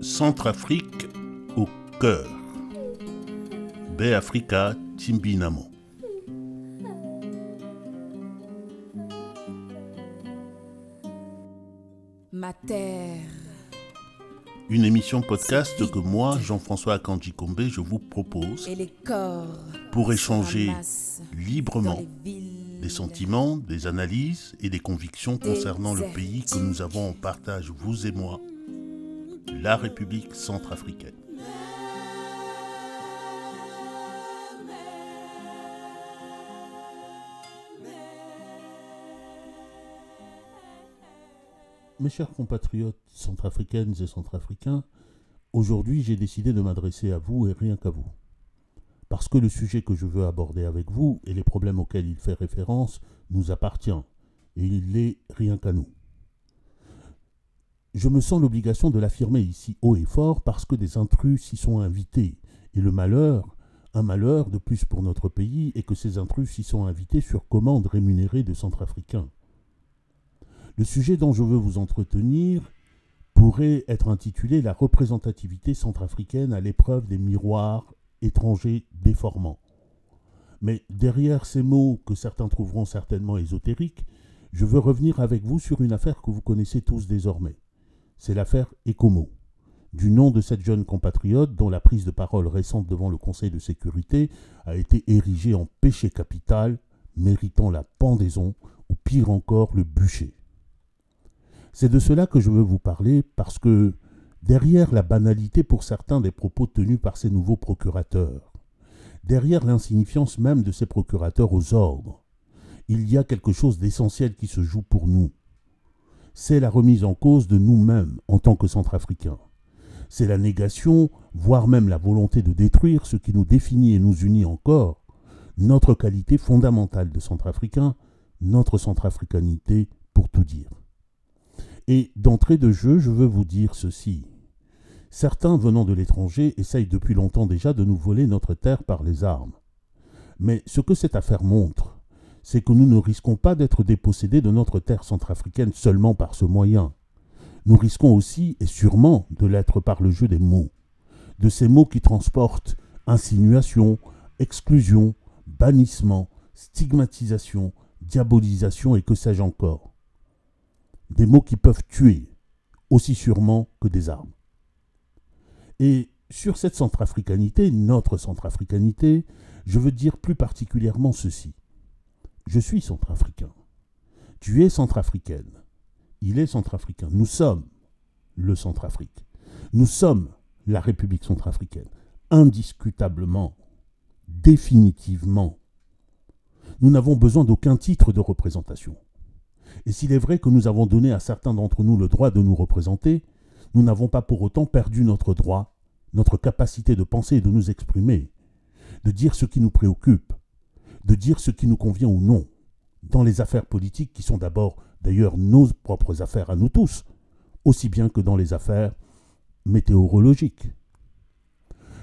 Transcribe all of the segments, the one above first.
Centrafrique au cœur. Baie Africa Timbinamo. Ma terre. Une émission podcast que moi, Jean-François Akanji Kombe, je vous propose Et les corps. pour échanger librement des sentiments, des analyses et des convictions concernant le pays que nous avons en partage, vous et moi, la République centrafricaine. Mes chers compatriotes centrafricaines et centrafricains, aujourd'hui j'ai décidé de m'adresser à vous et rien qu'à vous. Parce que le sujet que je veux aborder avec vous et les problèmes auxquels il fait référence nous appartient, et il est rien qu'à nous. Je me sens l'obligation de l'affirmer ici haut et fort parce que des intrus s'y sont invités, et le malheur, un malheur de plus pour notre pays, est que ces intrus s'y sont invités sur commande rémunérée de Centrafricains. Le sujet dont je veux vous entretenir pourrait être intitulé La représentativité centrafricaine à l'épreuve des miroirs étrangers déformants. Mais derrière ces mots que certains trouveront certainement ésotériques, je veux revenir avec vous sur une affaire que vous connaissez tous désormais. C'est l'affaire Ecomo. Du nom de cette jeune compatriote dont la prise de parole récente devant le Conseil de sécurité a été érigée en péché capital, méritant la pendaison ou pire encore le bûcher. C'est de cela que je veux vous parler parce que derrière la banalité pour certains des propos tenus par ces nouveaux procurateurs, derrière l'insignifiance même de ces procurateurs aux ordres, il y a quelque chose d'essentiel qui se joue pour nous. C'est la remise en cause de nous-mêmes en tant que Centrafricains. C'est la négation, voire même la volonté de détruire ce qui nous définit et nous unit encore, notre qualité fondamentale de Centrafricains, notre centrafricanité pour tout dire. Et d'entrée de jeu, je veux vous dire ceci. Certains venant de l'étranger essayent depuis longtemps déjà de nous voler notre terre par les armes. Mais ce que cette affaire montre, c'est que nous ne risquons pas d'être dépossédés de notre terre centrafricaine seulement par ce moyen. Nous risquons aussi et sûrement de l'être par le jeu des mots. De ces mots qui transportent insinuation, exclusion, bannissement, stigmatisation, diabolisation et que sais-je encore. Des mots qui peuvent tuer, aussi sûrement que des armes. Et sur cette centrafricanité, notre centrafricanité, je veux dire plus particulièrement ceci. Je suis centrafricain. Tu es centrafricaine. Il est centrafricain. Nous sommes le Centrafrique. Nous sommes la République centrafricaine. Indiscutablement, définitivement. Nous n'avons besoin d'aucun titre de représentation. Et s'il est vrai que nous avons donné à certains d'entre nous le droit de nous représenter, nous n'avons pas pour autant perdu notre droit, notre capacité de penser et de nous exprimer, de dire ce qui nous préoccupe, de dire ce qui nous convient ou non, dans les affaires politiques qui sont d'abord d'ailleurs nos propres affaires à nous tous, aussi bien que dans les affaires météorologiques.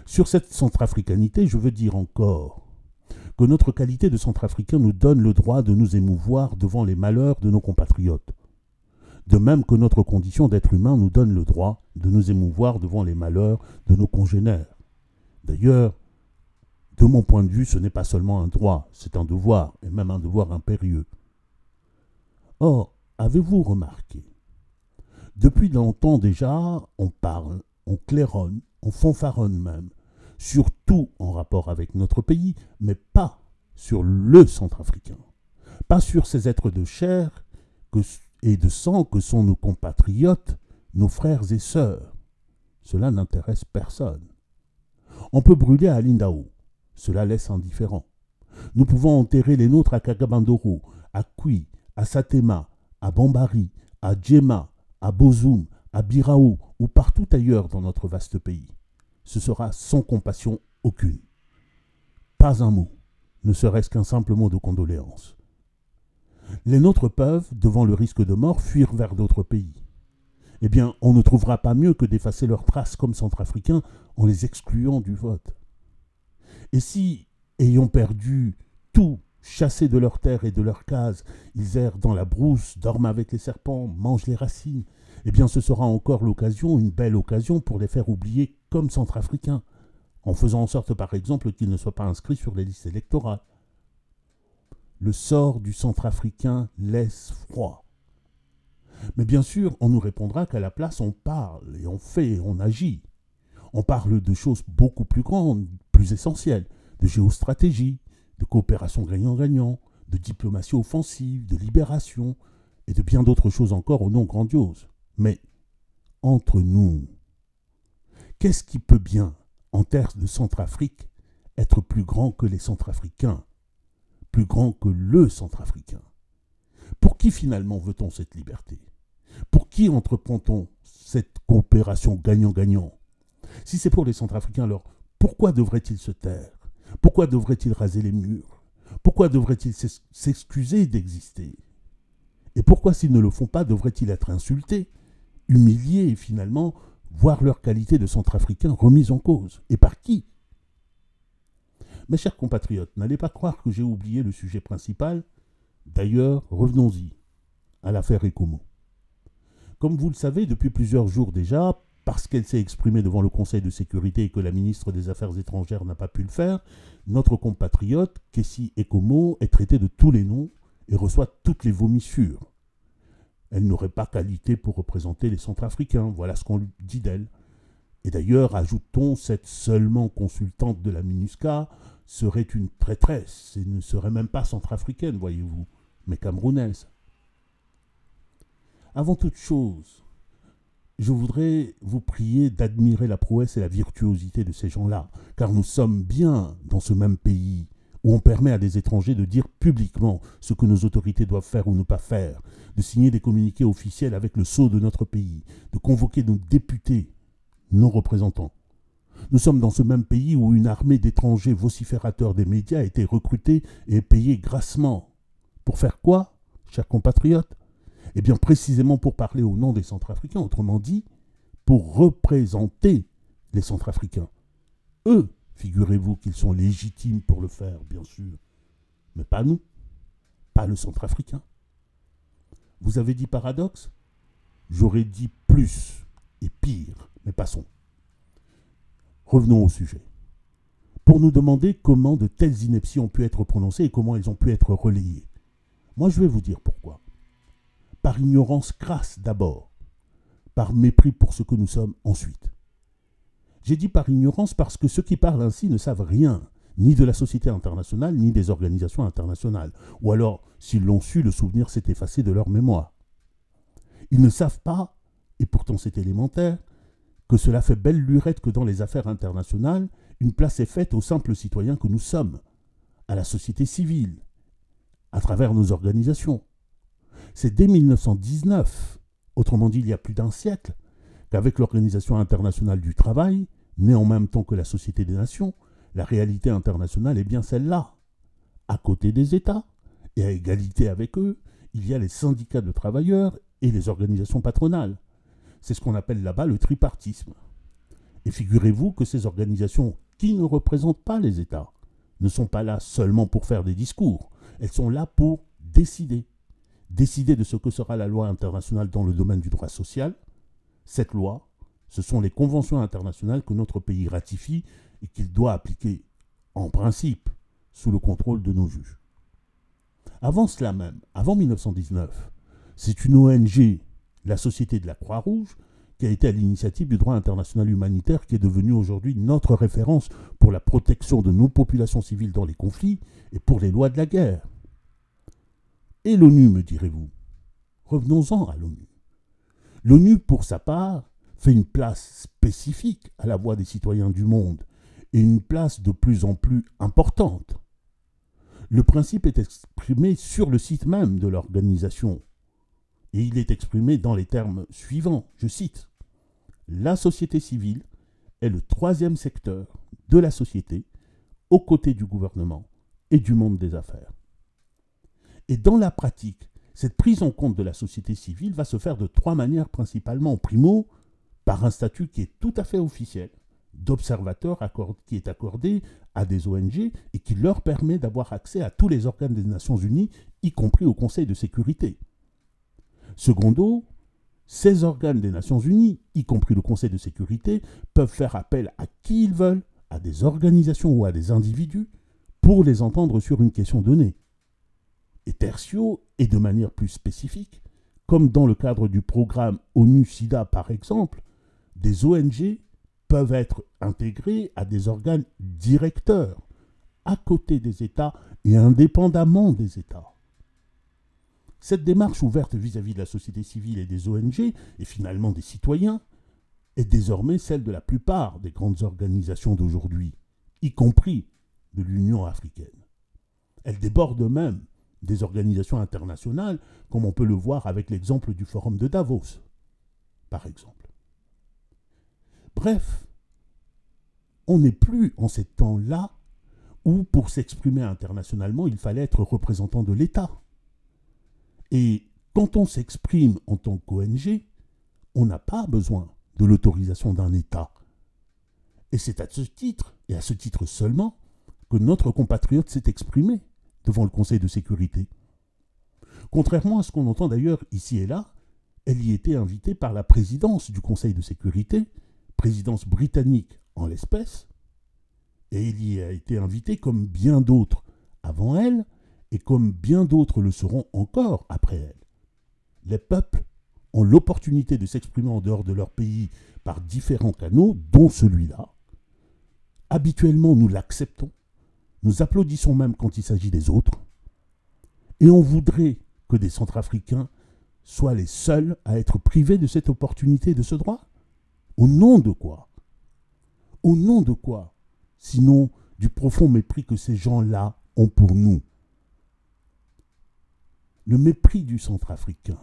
Sur cette centrafricanité, je veux dire encore que notre qualité de centrafricain nous donne le droit de nous émouvoir devant les malheurs de nos compatriotes, de même que notre condition d'être humain nous donne le droit de nous émouvoir devant les malheurs de nos congénères. D'ailleurs, de mon point de vue, ce n'est pas seulement un droit, c'est un devoir, et même un devoir impérieux. Or, avez-vous remarqué? Depuis longtemps déjà, on parle, on claironne, on fanfaronne même, surtout en rapport avec notre pays, mais pas sur le centrafricain, pas sur ces êtres de chair et de sang que sont nos compatriotes, nos frères et sœurs. Cela n'intéresse personne. On peut brûler à Lindao, cela laisse indifférent. Nous pouvons enterrer les nôtres à Kagabandoro, à Kui, à Satema, à Bambari, à Djema, à Bozoum, à Birao ou partout ailleurs dans notre vaste pays. Ce sera sans compassion aucune. Pas un mot, ne serait-ce qu'un simple mot de condoléance. Les nôtres peuvent, devant le risque de mort, fuir vers d'autres pays. Eh bien, on ne trouvera pas mieux que d'effacer leurs traces comme centrafricains en les excluant du vote. Et si, ayant perdu tout, chassés de leurs terres et de leurs cases, ils errent dans la brousse, dorment avec les serpents, mangent les racines, eh bien ce sera encore l'occasion, une belle occasion pour les faire oublier comme centrafricains, en faisant en sorte par exemple qu'ils ne soient pas inscrits sur les listes électorales. Le sort du centrafricain laisse froid. Mais bien sûr, on nous répondra qu'à la place, on parle et on fait, on agit. On parle de choses beaucoup plus grandes, plus essentielles, de géostratégie, de coopération gagnant-gagnant, de diplomatie offensive, de libération, et de bien d'autres choses encore au nom grandiose. Mais, entre nous, qu'est-ce qui peut bien, en terre de Centrafrique, être plus grand que les Centrafricains, plus grand que le Centrafricain? Pour qui finalement veut-on cette liberté? Pour qui entreprend-on cette coopération gagnant-gagnant? Si c'est pour les Centrafricains, alors pourquoi devraient-ils se taire? Pourquoi devraient-ils raser les murs? Pourquoi devraient-ils s'excuser d'exister? Et pourquoi s'ils ne le font pas, devraient-ils être insultés, humiliés et finalement voir leur qualité de centrafricain remise en cause? Et par qui? Mes chers compatriotes, n'allez pas croire que j'ai oublié le sujet principal. D'ailleurs, revenons-y à l'affaire Ecomo. Comme vous le savez, depuis plusieurs jours déjà, parce qu'elle s'est exprimée devant le Conseil de sécurité et que la ministre des Affaires étrangères n'a pas pu le faire, notre compatriote, Kessi Ekomo, est traité de tous les noms et reçoit toutes les vomissures. Elle n'aurait pas qualité pour représenter les Centrafricains, voilà ce qu'on lui dit d'elle. Et d'ailleurs, ajoutons, cette seulement consultante de la MINUSCA serait une traîtresse et ne serait même pas centrafricaine, voyez-vous, mais camerounaise. Avant toute chose, je voudrais vous prier d'admirer la prouesse et la virtuosité de ces gens-là, car nous sommes bien dans ce même pays où on permet à des étrangers de dire publiquement ce que nos autorités doivent faire ou ne pas faire, de signer des communiqués officiels avec le sceau de notre pays, de convoquer nos députés, nos représentants. Nous sommes dans ce même pays où une armée d'étrangers vociférateurs des médias a été recrutée et payée grassement. Pour faire quoi, chers compatriotes? Eh bien, précisément pour parler au nom des Centrafricains, autrement dit, pour représenter les Centrafricains. Eux, figurez-vous qu'ils sont légitimes pour le faire, bien sûr, mais pas nous, pas le Centrafricain. Vous avez dit paradoxe? J'aurais dit plus et pire, mais passons. Revenons au sujet. Pour nous demander comment de telles inepties ont pu être prononcées et comment elles ont pu être relayées. Moi, je vais vous dire pourquoi par ignorance crasse d'abord, par mépris pour ce que nous sommes ensuite. J'ai dit par ignorance parce que ceux qui parlent ainsi ne savent rien, ni de la société internationale, ni des organisations internationales, ou alors, s'ils l'ont su, le souvenir s'est effacé de leur mémoire. Ils ne savent pas, et pourtant c'est élémentaire, que cela fait belle lurette que dans les affaires internationales, une place est faite aux simples citoyens que nous sommes, à la société civile, à travers nos organisations. C'est dès 1919, autrement dit il y a plus d'un siècle, qu'avec l'Organisation internationale du travail, née en même temps que la Société des Nations, la réalité internationale est bien celle-là. À côté des États, et à égalité avec eux, il y a les syndicats de travailleurs et les organisations patronales. C'est ce qu'on appelle là-bas le tripartisme. Et figurez-vous que ces organisations, qui ne représentent pas les États, ne sont pas là seulement pour faire des discours, elles sont là pour décider décider de ce que sera la loi internationale dans le domaine du droit social. Cette loi, ce sont les conventions internationales que notre pays ratifie et qu'il doit appliquer en principe sous le contrôle de nos juges. Avant cela même, avant 1919, c'est une ONG, la Société de la Croix-Rouge, qui a été à l'initiative du droit international humanitaire qui est devenu aujourd'hui notre référence pour la protection de nos populations civiles dans les conflits et pour les lois de la guerre. Et l'ONU, me direz-vous Revenons-en à l'ONU. L'ONU, pour sa part, fait une place spécifique à la voix des citoyens du monde, et une place de plus en plus importante. Le principe est exprimé sur le site même de l'organisation, et il est exprimé dans les termes suivants, je cite, La société civile est le troisième secteur de la société aux côtés du gouvernement et du monde des affaires. Et dans la pratique, cette prise en compte de la société civile va se faire de trois manières principalement. Primo, par un statut qui est tout à fait officiel, d'observateur qui est accordé à des ONG et qui leur permet d'avoir accès à tous les organes des Nations Unies, y compris au Conseil de sécurité. Secondo, ces organes des Nations Unies, y compris le Conseil de sécurité, peuvent faire appel à qui ils veulent, à des organisations ou à des individus, pour les entendre sur une question donnée. Et tertio, et de manière plus spécifique, comme dans le cadre du programme ONU-SIDA par exemple, des ONG peuvent être intégrées à des organes directeurs, à côté des États et indépendamment des États. Cette démarche ouverte vis-à-vis de la société civile et des ONG, et finalement des citoyens, est désormais celle de la plupart des grandes organisations d'aujourd'hui, y compris de l'Union africaine. Elle déborde même des organisations internationales, comme on peut le voir avec l'exemple du Forum de Davos, par exemple. Bref, on n'est plus en ces temps-là où, pour s'exprimer internationalement, il fallait être représentant de l'État. Et quand on s'exprime en tant qu'ONG, on n'a pas besoin de l'autorisation d'un État. Et c'est à ce titre, et à ce titre seulement, que notre compatriote s'est exprimé devant le Conseil de sécurité. Contrairement à ce qu'on entend d'ailleurs ici et là, elle y était invitée par la présidence du Conseil de sécurité, présidence britannique en l'espèce, et elle y a été invitée comme bien d'autres avant elle, et comme bien d'autres le seront encore après elle. Les peuples ont l'opportunité de s'exprimer en dehors de leur pays par différents canaux, dont celui-là. Habituellement, nous l'acceptons, nous applaudissons même quand il s'agit des autres, et on voudrait que des Centrafricains soient les seuls à être privés de cette opportunité, de ce droit. Au nom de quoi? Au nom de quoi? Sinon du profond mépris que ces gens-là ont pour nous. Le mépris du Centrafricain,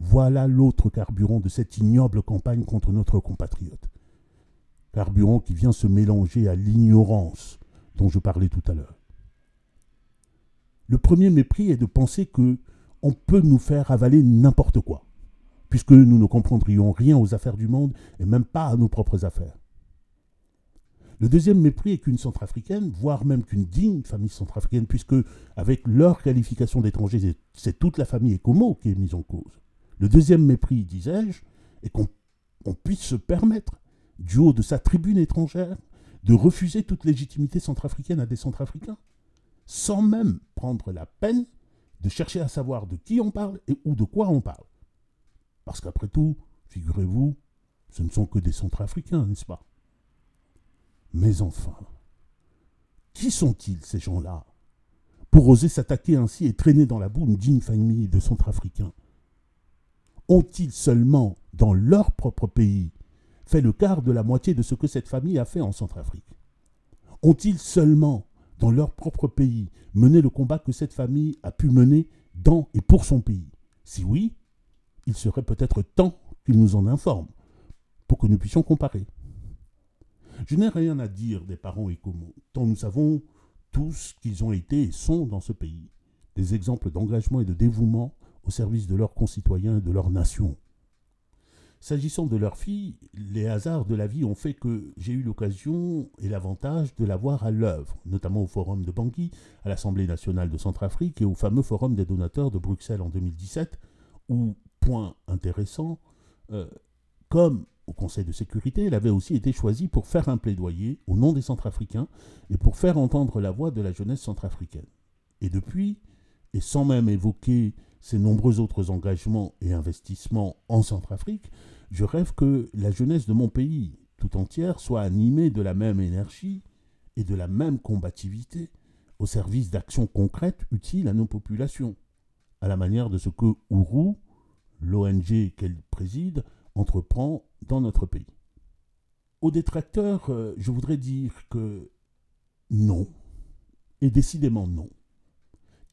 voilà l'autre carburant de cette ignoble campagne contre notre compatriote. Carburant qui vient se mélanger à l'ignorance dont je parlais tout à l'heure. Le premier mépris est de penser que on peut nous faire avaler n'importe quoi, puisque nous ne comprendrions rien aux affaires du monde et même pas à nos propres affaires. Le deuxième mépris est qu'une centrafricaine, voire même qu'une digne famille centrafricaine, puisque avec leur qualification d'étranger, c'est toute la famille Ecomo qui est mise en cause. Le deuxième mépris, disais-je, est qu'on puisse se permettre, du haut de sa tribune étrangère, de refuser toute légitimité centrafricaine à des centrafricains, sans même prendre la peine de chercher à savoir de qui on parle et ou de quoi on parle. Parce qu'après tout, figurez-vous, ce ne sont que des centrafricains, n'est-ce pas? Mais enfin, qui sont-ils ces gens-là pour oser s'attaquer ainsi et traîner dans la boue une digne famille de centrafricains? Ont-ils seulement, dans leur propre pays, fait le quart de la moitié de ce que cette famille a fait en Centrafrique Ont-ils seulement, dans leur propre pays, mené le combat que cette famille a pu mener dans et pour son pays? Si oui, il serait peut-être temps qu'ils nous en informent, pour que nous puissions comparer. Je n'ai rien à dire des parents écomos, tant nous savons tous qu'ils ont été et sont dans ce pays, des exemples d'engagement et de dévouement au service de leurs concitoyens et de leur nation. S'agissant de leur fille, les hasards de la vie ont fait que j'ai eu l'occasion et l'avantage de la voir à l'œuvre, notamment au Forum de Bangui, à l'Assemblée nationale de Centrafrique et au fameux Forum des donateurs de Bruxelles en 2017, où, point intéressant, euh, comme au Conseil de sécurité, elle avait aussi été choisie pour faire un plaidoyer au nom des Centrafricains et pour faire entendre la voix de la jeunesse centrafricaine. Et depuis, et sans même évoquer ses nombreux autres engagements et investissements en Centrafrique, je rêve que la jeunesse de mon pays tout entière soit animée de la même énergie et de la même combativité au service d'actions concrètes utiles à nos populations, à la manière de ce que Ourou, l'ONG qu'elle préside, entreprend dans notre pays. Aux détracteurs, euh, je voudrais dire que non, et décidément non.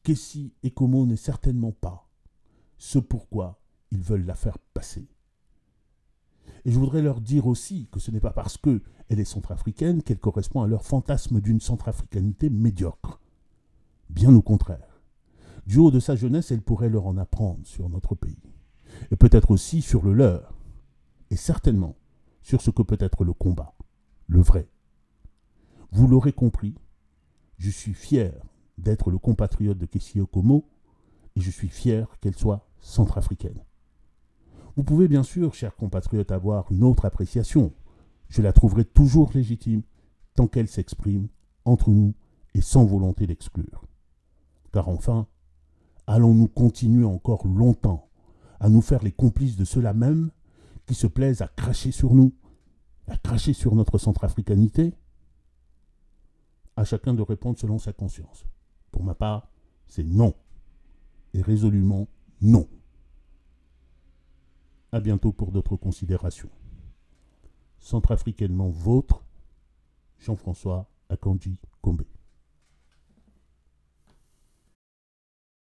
Kessie et Como n'est certainement pas ce pourquoi ils veulent la faire passer. Et je voudrais leur dire aussi que ce n'est pas parce qu'elle est centrafricaine qu'elle correspond à leur fantasme d'une centrafricanité médiocre. Bien au contraire. Du haut de sa jeunesse, elle pourrait leur en apprendre sur notre pays. Et peut-être aussi sur le leur. Et certainement sur ce que peut être le combat, le vrai. Vous l'aurez compris, je suis fier d'être le compatriote de Kessie Okomo et je suis fier qu'elle soit centrafricaine. Vous pouvez bien sûr, chers compatriotes, avoir une autre appréciation. Je la trouverai toujours légitime, tant qu'elle s'exprime entre nous et sans volonté d'exclure. Car enfin, allons-nous continuer encore longtemps à nous faire les complices de ceux-là même qui se plaisent à cracher sur nous, à cracher sur notre centrafricanité? À chacun de répondre selon sa conscience. Pour ma part, c'est non. Et résolument non. À bientôt pour d'autres considérations. Centrafricainement vôtre, Jean-François Akanji Kombe.